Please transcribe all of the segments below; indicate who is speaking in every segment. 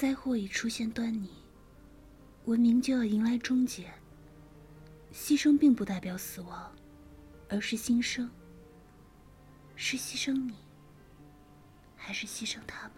Speaker 1: 灾祸已出现端倪，文明就要迎来终结。牺牲并不代表死亡，而是新生。是牺牲你，还是牺牲他们？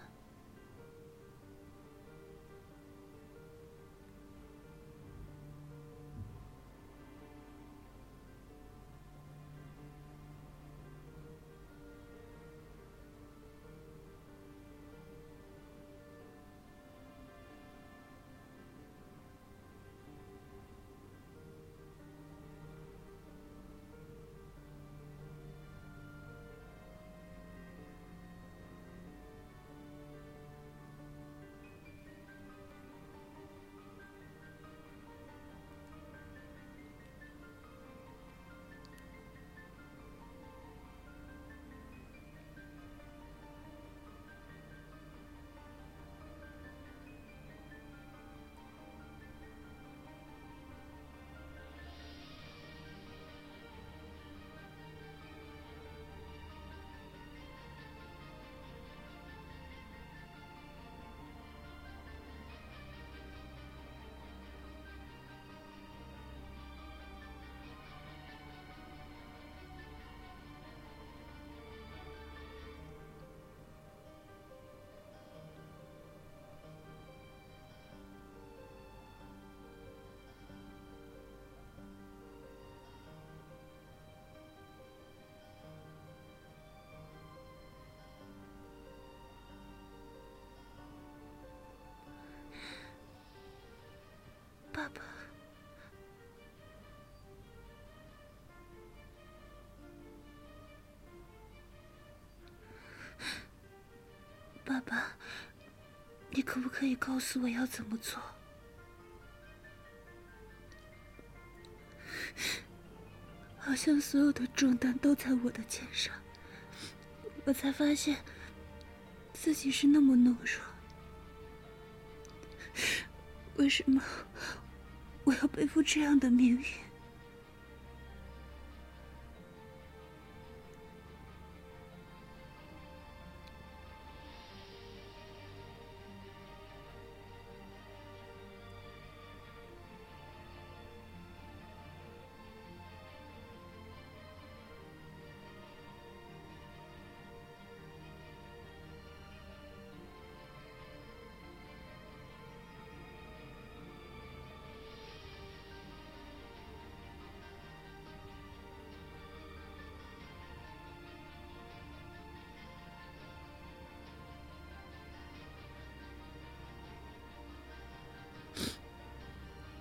Speaker 1: 你可不可以告诉我要怎么做？好像所有的重担都在我的肩上，我才发现自己是那么懦弱。为什么？我要背负这样的命运。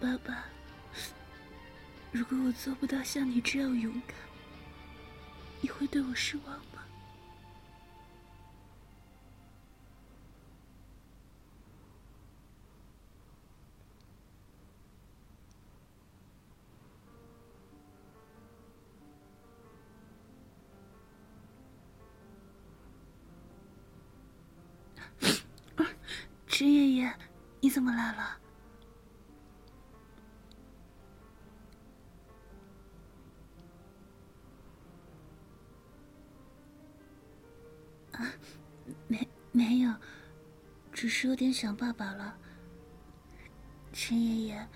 Speaker 1: 爸爸，如果我做不到像你这样勇敢，你会对我失望吗？陈 爷爷，你怎么来了？只是有点想爸爸了。陈爷爷，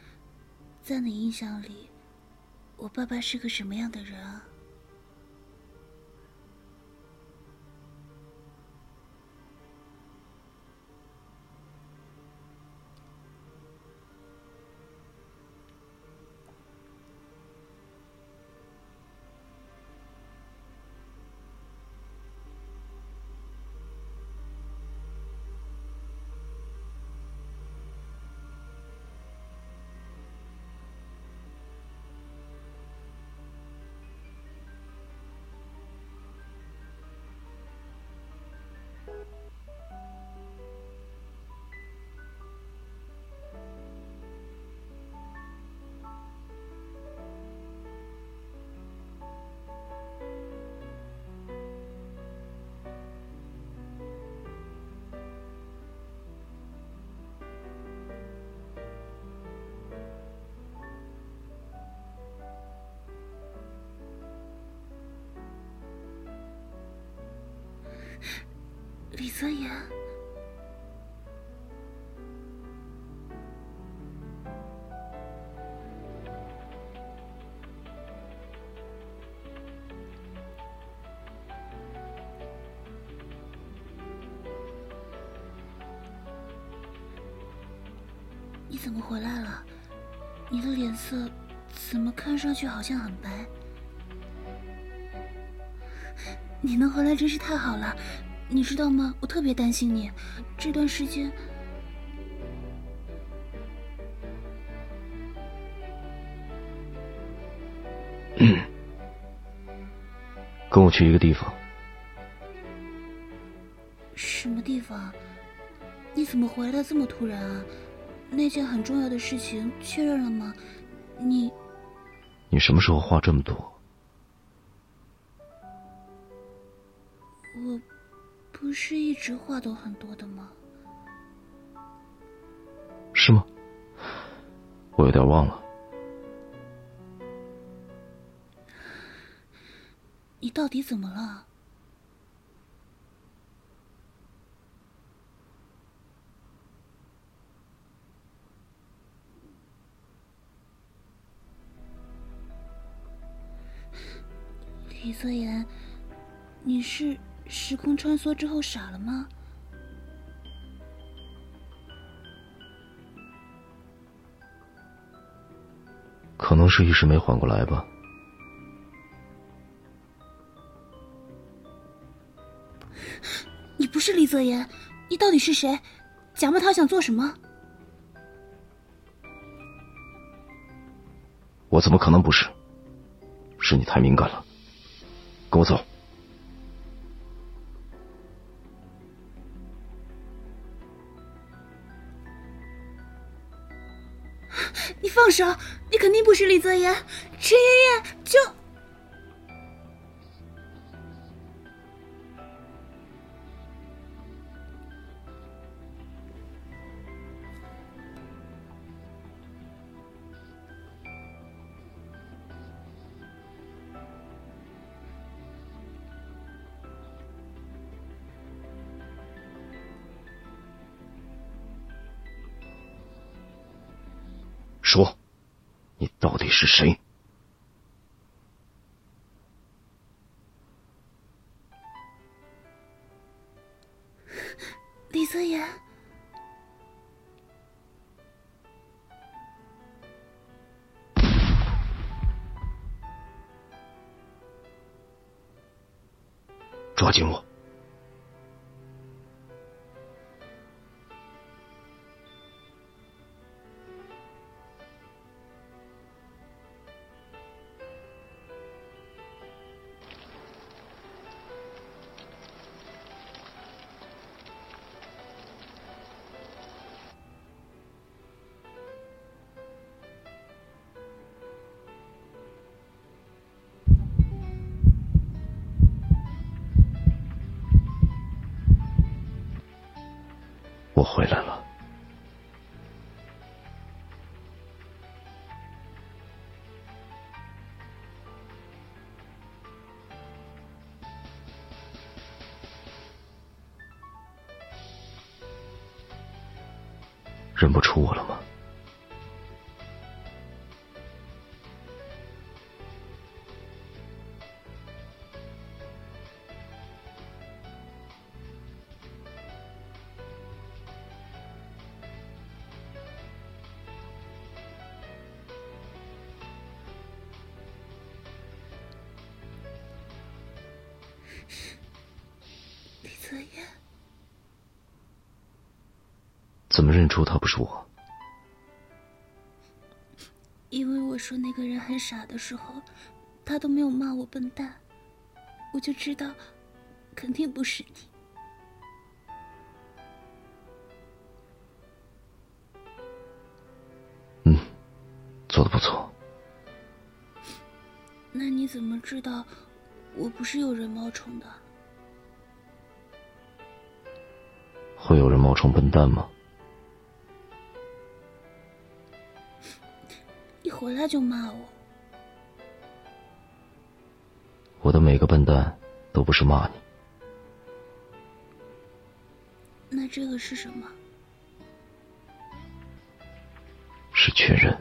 Speaker 1: 在你印象里，我爸爸是个什么样的人啊？尊严，你怎么回来了？你的脸色怎么看上去好像很白？你能回来真是太好了。你知道吗？我特别担心你，这段时间。
Speaker 2: 嗯，跟我去一个地方。
Speaker 1: 什么地方？你怎么回来的这么突然啊？那件很重要的事情确认了吗？你，
Speaker 2: 你什么时候话这么多？
Speaker 1: 我，不是一直话都很多的吗？
Speaker 2: 是吗？我有点忘了。
Speaker 1: 你到底怎么了？李泽言，你是时空穿梭之后傻了吗？
Speaker 2: 可能是一时没缓过来吧。
Speaker 1: 你不是李泽言，你到底是谁？贾木涛想做什么？
Speaker 2: 我怎么可能不是？是你太敏感了。跟我走！
Speaker 1: 放手！你肯定不是李泽言，陈爷爷就。
Speaker 2: 说，你到底是谁？回来了，认不出我了吗？不？
Speaker 1: 因为我说那个人很傻的时候，他都没有骂我笨蛋，我就知道，肯定不是你。
Speaker 2: 嗯，做的不错。
Speaker 1: 那你怎么知道？我不是有人冒充的，
Speaker 2: 会有人冒充笨蛋吗？
Speaker 1: 回来就骂我，
Speaker 2: 我的每个笨蛋都不是骂你，
Speaker 1: 那这个是什么？
Speaker 2: 是确认。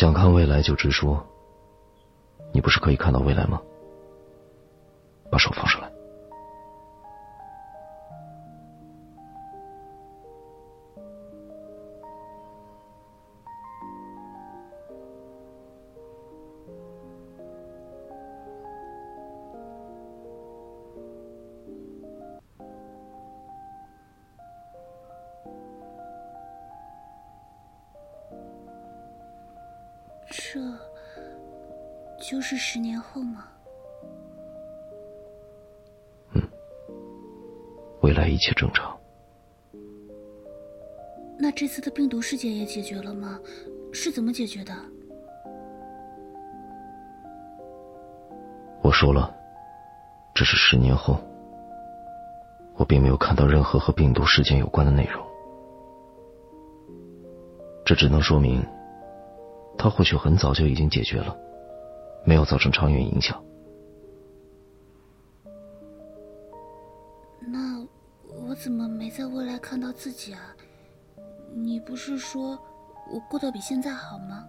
Speaker 2: 想看未来就直说。你不是可以看到未来吗？把手放上来。
Speaker 1: 解决了吗？是怎么解决的？
Speaker 2: 我说了，这是十年后，我并没有看到任何和病毒事件有关的内容，这只能说明。他或许很早就已经解决了，没有造成长远影响。
Speaker 1: 那我怎么没在未来看到自己啊？你不是说我过得比现在好吗？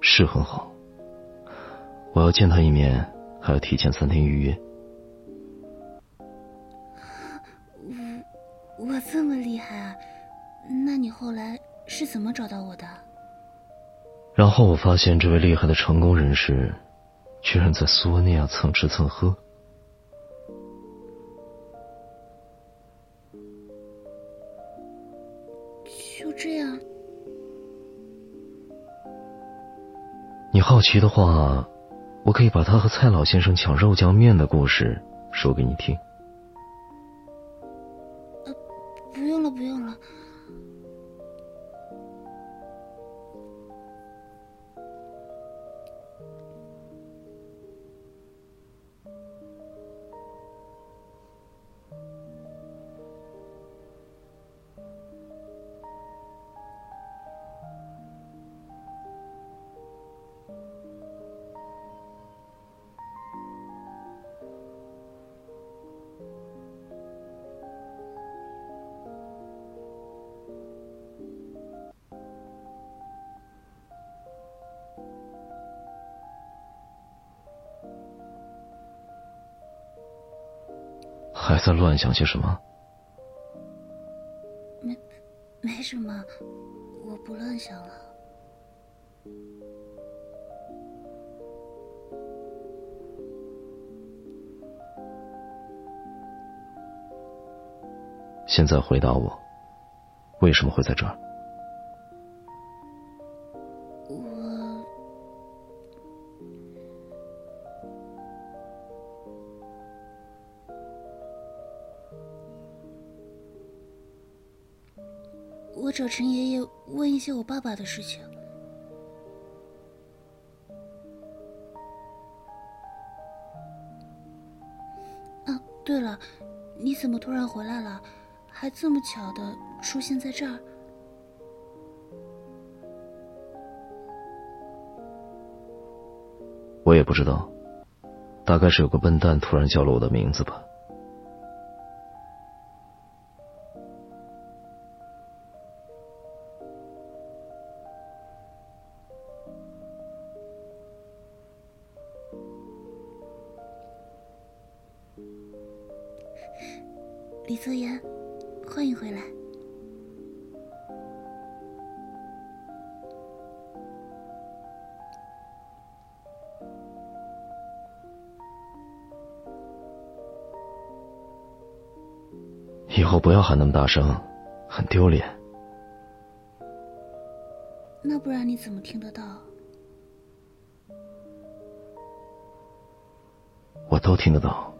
Speaker 2: 是很好。我要见他一面，还要提前三天预约。
Speaker 1: 我我这么厉害啊？那你后来是怎么找到我的？
Speaker 2: 然后我发现这位厉害的成功人士，居然在苏文那样蹭吃蹭喝。
Speaker 1: 就这样？
Speaker 2: 你好奇的话，我可以把他和蔡老先生抢肉酱面的故事说给你听。乱想些什么？
Speaker 1: 没，没什么，我不乱想了。
Speaker 2: 现在回答我，为什么会在这儿？
Speaker 1: 的事情。啊，对了，你怎么突然回来了？还这么巧的出现在这儿？
Speaker 2: 我也不知道，大概是有个笨蛋突然叫了我的名字吧。
Speaker 1: 李泽言，欢迎回来。
Speaker 2: 以后不要喊那么大声，很丢脸。
Speaker 1: 那不然你怎么听得到？
Speaker 2: 我都听得到。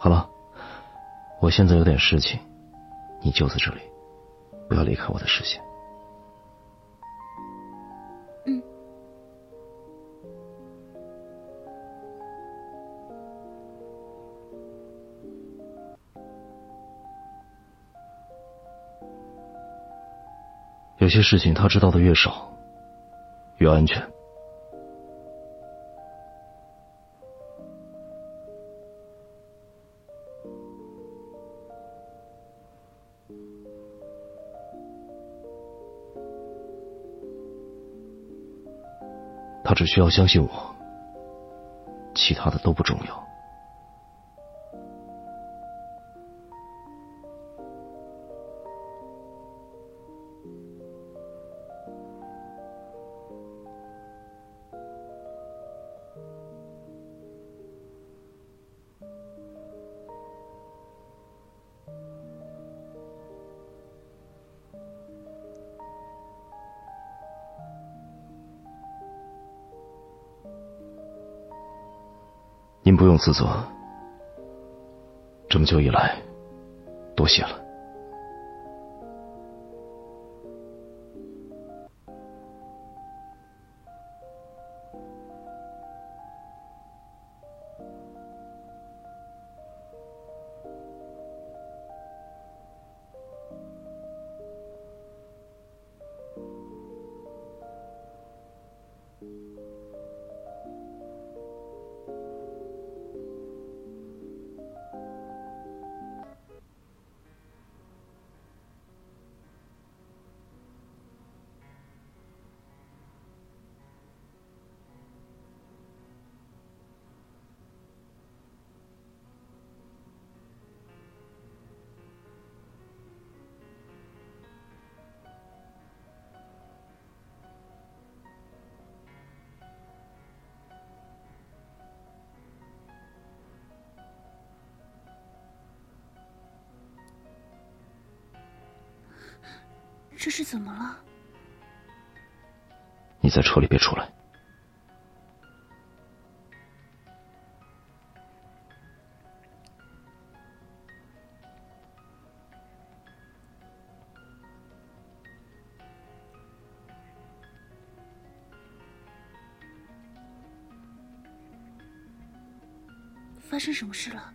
Speaker 2: 好了，我现在有点事情，你就在这里，不要离开我的视线。
Speaker 1: 嗯。
Speaker 2: 有些事情他知道的越少，越安全。只需要相信我，其他的都不重要。不用自责，这么久以来，多谢了。
Speaker 1: 这是怎么了？
Speaker 2: 你在车里别出来。
Speaker 1: 发生什么事了？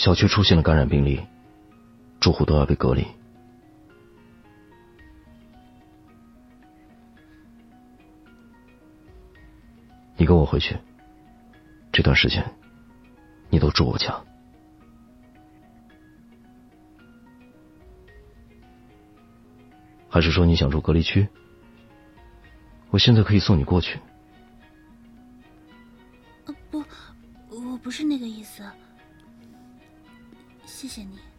Speaker 2: 小区出现了感染病例，住户都要被隔离。你跟我回去，这段时间你都住我家，还是说你想住隔离区？我现在可以送你过去。
Speaker 1: 不，我不是那个意思。谢谢你。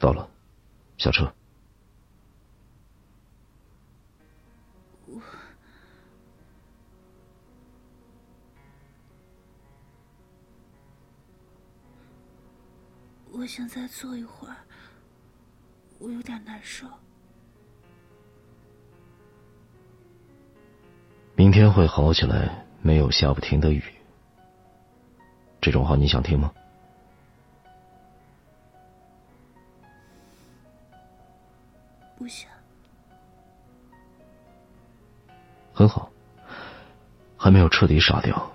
Speaker 2: 到了，下车。
Speaker 1: 我我想再坐一会儿，我有点难受。
Speaker 2: 明天会好起来，没有下不停的雨。这种话你想听吗？
Speaker 1: 不想。
Speaker 2: 很好，还没有彻底傻掉。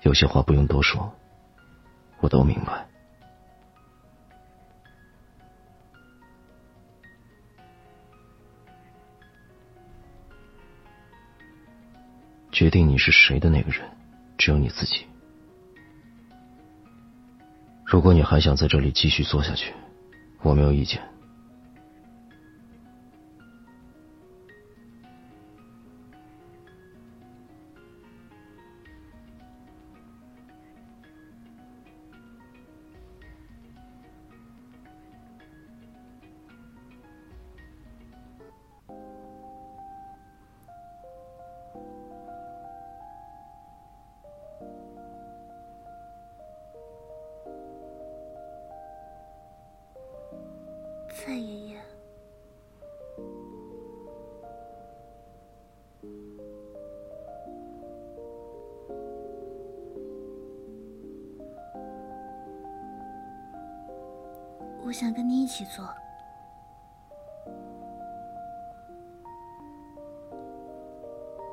Speaker 2: 有些话不用多说，我都明白。决定你是谁的那个人，只有你自己。如果你还想在这里继续做下去，我没有意见。
Speaker 1: 蔡爷爷，我想跟你一起做。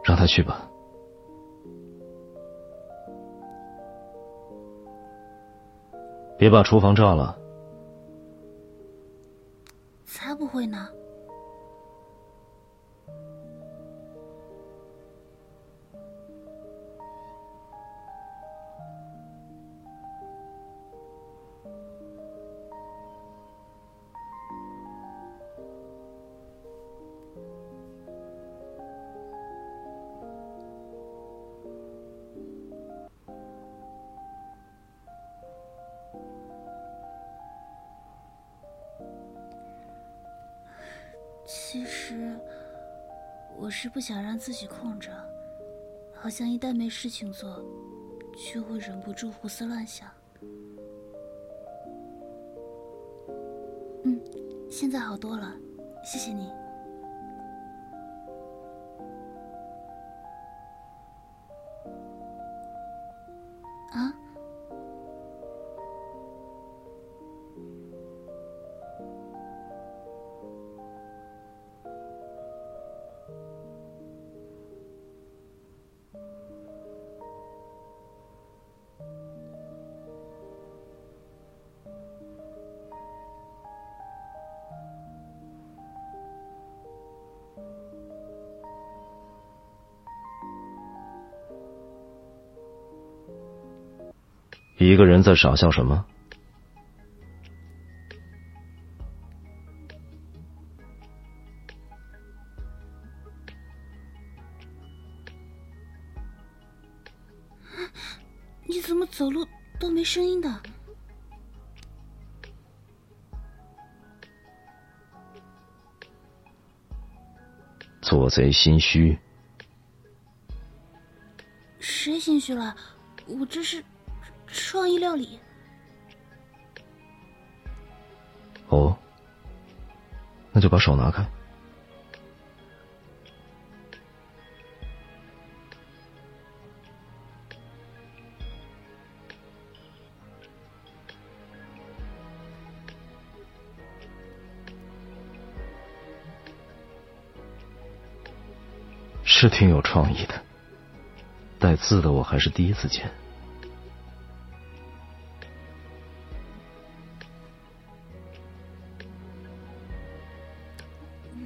Speaker 2: 让他去吧。别把厨房炸了。
Speaker 1: 其实，我是不想让自己空着，好像一旦没事情做，就会忍不住胡思乱想。嗯，现在好多了，谢谢你。
Speaker 2: 个人在傻笑什么？
Speaker 1: 你怎么走路都没声音的？
Speaker 2: 做贼心虚。
Speaker 1: 谁心虚了？我这是创意料理。
Speaker 2: 哦，那就把手拿开。是挺有创意的，带字的我还是第一次见。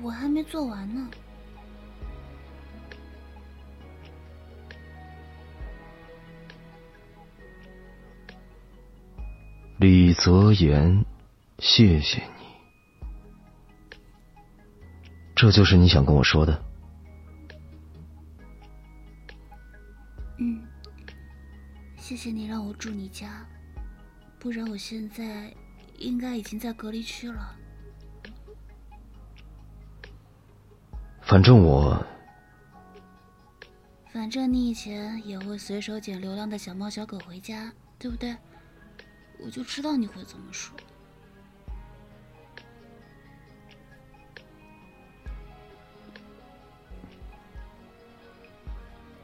Speaker 1: 我还没做完呢。
Speaker 2: 李泽言，谢谢你，这就是你想跟我说的。
Speaker 1: 嗯，谢谢你让我住你家，不然我现在应该已经在隔离区了。
Speaker 2: 反正我，
Speaker 1: 反正你以前也会随手捡流浪的小猫小狗回家，对不对？我就知道你会这么说。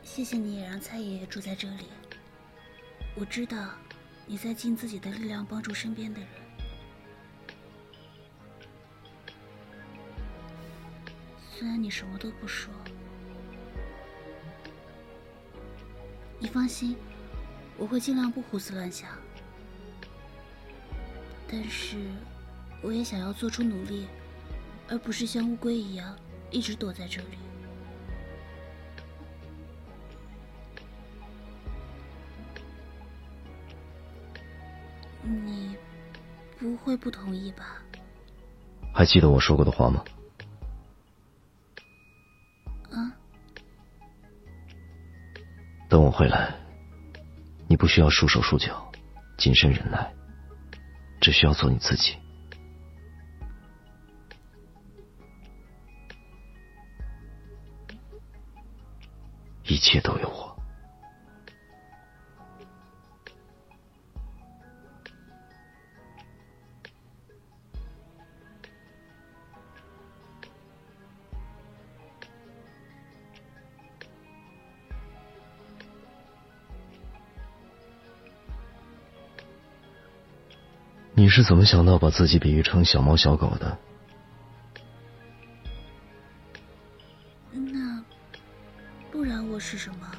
Speaker 1: 谢谢你也让蔡爷爷住在这里。我知道你在尽自己的力量帮助身边的人。虽然你什么都不说，你放心，我会尽量不胡思乱想。但是，我也想要做出努力，而不是像乌龟一样一直躲在这里。你不会不同意吧？
Speaker 2: 还记得我说过的话吗？等我回来，你不需要束手束脚，谨慎忍耐，只需要做你自己。一切都有我。你是怎么想到把自己比喻成小猫小狗的？
Speaker 1: 那不然我是什么？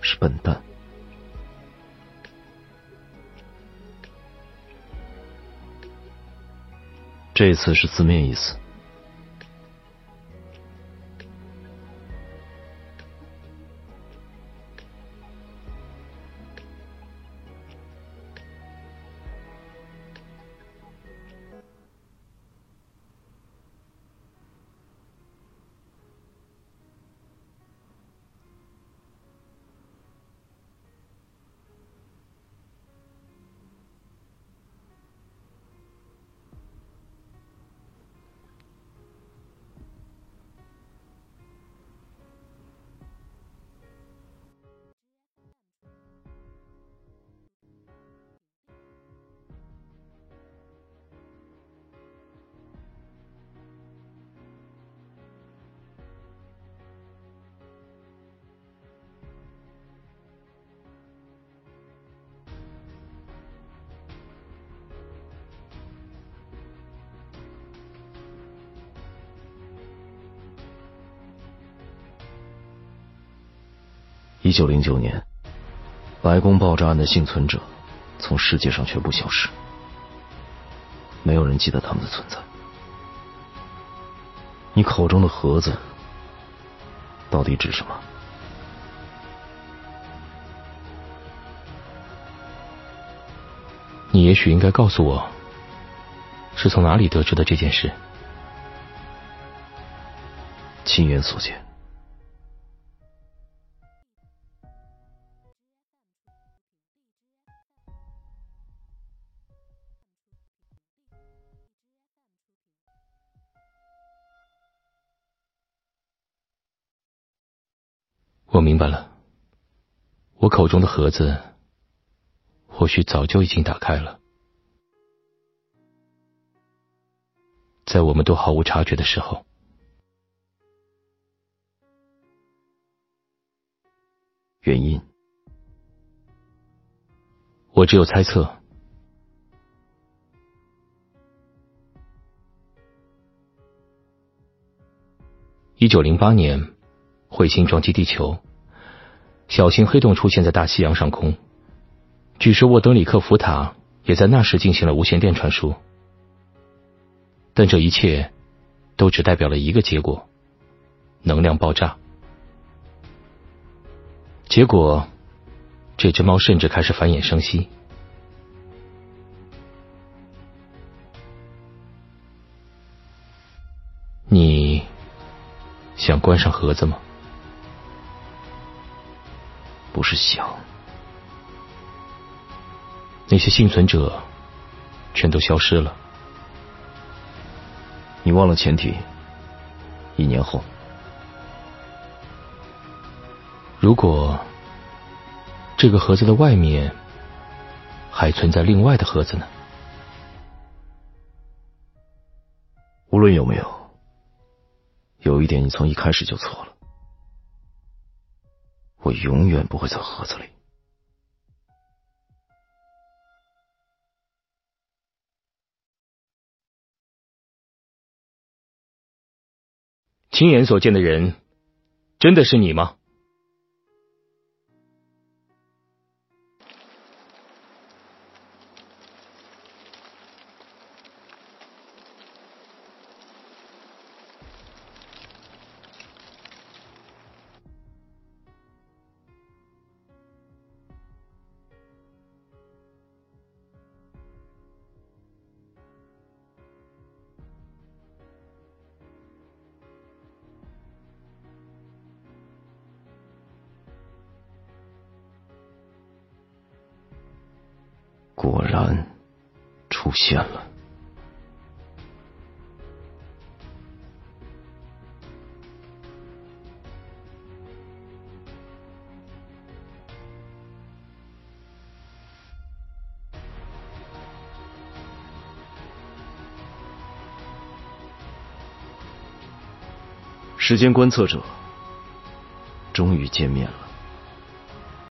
Speaker 2: 是笨蛋。这次是字面意思。一九零九年，白宫爆炸案的幸存者从世界上全部消失，没有人记得他们的存在。你口中的盒子到底指什么？
Speaker 3: 你也许应该告诉我，是从哪里得知的这件事？
Speaker 2: 亲眼所见。
Speaker 3: 我明白了，我口中的盒子或许早就已经打开了，在我们都毫无察觉的时候。
Speaker 2: 原因，
Speaker 3: 我只有猜测。一九零八年，彗星撞击地球。小型黑洞出现在大西洋上空，据说沃德里克福塔也在那时进行了无线电传输，但这一切都只代表了一个结果：能量爆炸。结果，这只猫甚至开始繁衍生息。你想关上盒子吗？
Speaker 2: 不是想。
Speaker 3: 那些幸存者全都消失了。
Speaker 2: 你忘了前提？一年后，
Speaker 3: 如果这个盒子的外面还存在另外的盒子呢？
Speaker 2: 无论有没有，有一点你从一开始就错了。我永远不会在盒子里。
Speaker 3: 亲眼所见的人，真的是你吗？
Speaker 2: 然出现了。时间观测者终于见面了。